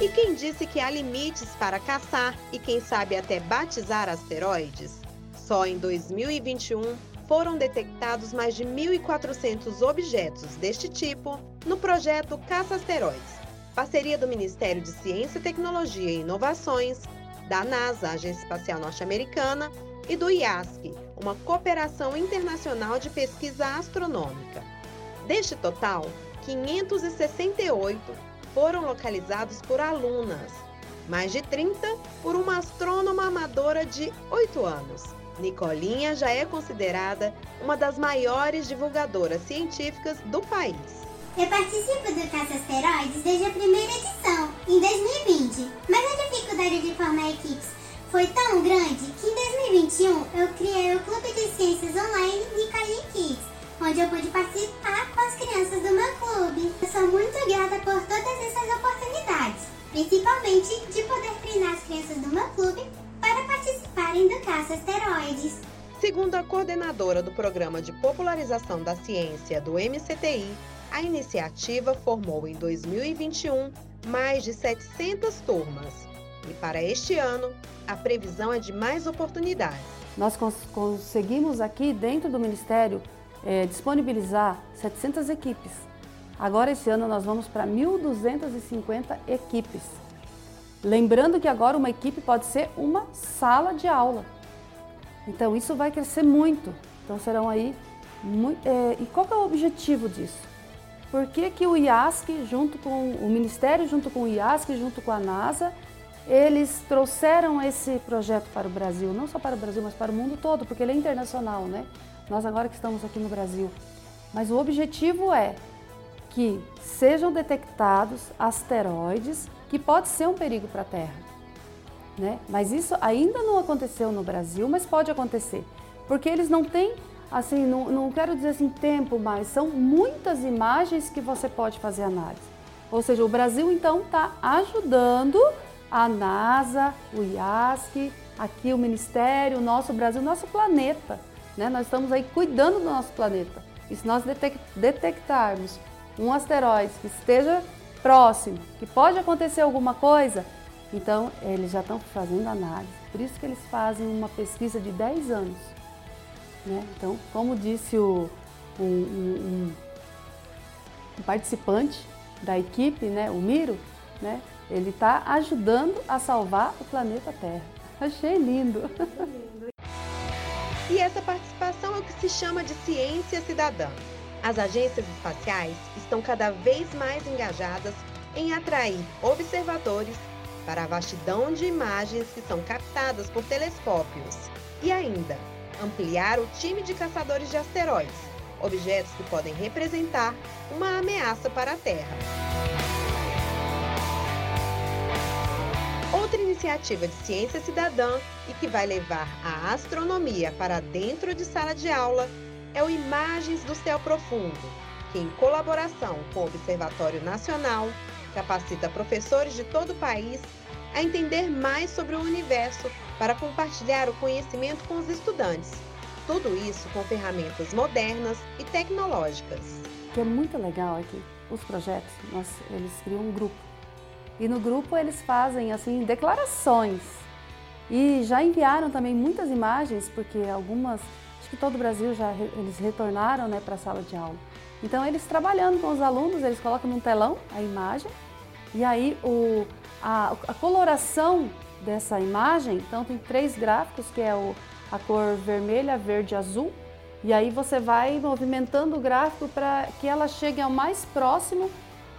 E quem disse que há limites para caçar e quem sabe até batizar asteroides? Só em 2021 foram detectados mais de 1.400 objetos deste tipo no projeto Caça Asteroides, parceria do Ministério de Ciência, Tecnologia e Inovações, da NASA, Agência Espacial Norte-Americana, e do IASC, uma cooperação internacional de pesquisa astronômica. Deste total, 568 foram localizados por alunas, mais de 30 por uma astrônoma amadora de 8 anos. Nicolinha já é considerada uma das maiores divulgadoras científicas do país. Eu participo do Caça onde eu pude participar com as crianças do meu clube. Eu sou muito grata por todas essas oportunidades, principalmente de poder treinar as crianças do meu clube para participarem do Caça Asteroides. Segundo a coordenadora do Programa de Popularização da Ciência do MCTI, a iniciativa formou em 2021 mais de 700 turmas. E para este ano, a previsão é de mais oportunidades. Nós cons conseguimos aqui, dentro do Ministério, é, disponibilizar 700 equipes. Agora, esse ano, nós vamos para 1.250 equipes. Lembrando que agora uma equipe pode ser uma sala de aula. Então, isso vai crescer muito. Então, serão aí... Muito, é, e qual é o objetivo disso? Por que, que o IASC, junto com o Ministério, junto com o IASC, junto com a NASA, eles trouxeram esse projeto para o Brasil, não só para o Brasil, mas para o mundo todo, porque ele é internacional, né? Nós agora que estamos aqui no Brasil. Mas o objetivo é que sejam detectados asteroides que pode ser um perigo para a Terra. Né? Mas isso ainda não aconteceu no Brasil, mas pode acontecer. Porque eles não têm, assim, não, não quero dizer assim tempo, mas são muitas imagens que você pode fazer análise. Ou seja, o Brasil então está ajudando a NASA, o IASC, aqui o Ministério, o nosso Brasil, o nosso planeta né? Nós estamos aí cuidando do nosso planeta. E se nós detectarmos um asteroide que esteja próximo, que pode acontecer alguma coisa, então eles já estão fazendo análise. Por isso que eles fazem uma pesquisa de 10 anos. Né? Então, como disse o, um, participante da equipe, né, o Miro, né, ele está ajudando a salvar o planeta Terra. Achei lindo. E essa participação é o que se chama de ciência cidadã. As agências espaciais estão cada vez mais engajadas em atrair observadores para a vastidão de imagens que são captadas por telescópios e ainda ampliar o time de caçadores de asteroides, objetos que podem representar uma ameaça para a Terra. Iniciativa de ciência cidadã e que vai levar a astronomia para dentro de sala de aula é o Imagens do Céu Profundo, que, em colaboração com o Observatório Nacional, capacita professores de todo o país a entender mais sobre o universo para compartilhar o conhecimento com os estudantes. Tudo isso com ferramentas modernas e tecnológicas. O que é muito legal é que os projetos, nós, eles criam um grupo e no grupo eles fazem assim declarações. E já enviaram também muitas imagens, porque algumas, acho que todo o Brasil já eles retornaram né, para a sala de aula. Então eles trabalhando com os alunos, eles colocam num telão a imagem e aí o, a, a coloração dessa imagem, então tem três gráficos, que é o, a cor vermelha, verde e azul. E aí você vai movimentando o gráfico para que ela chegue ao mais próximo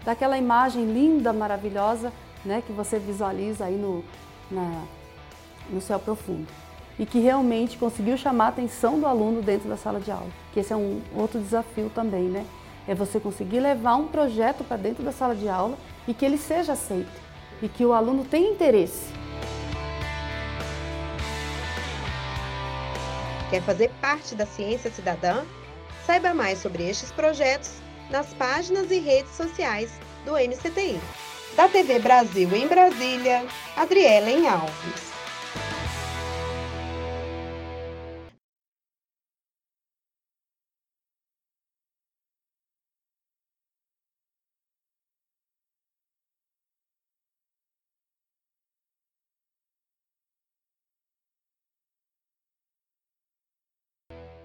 daquela imagem linda, maravilhosa, né, que você visualiza aí no, na, no céu profundo. E que realmente conseguiu chamar a atenção do aluno dentro da sala de aula. Que esse é um outro desafio também, né? É você conseguir levar um projeto para dentro da sala de aula e que ele seja aceito. E que o aluno tenha interesse. Quer fazer parte da ciência cidadã? Saiba mais sobre estes projetos nas páginas e redes sociais do MCTI. Da TV Brasil em Brasília, Adriela em Alves.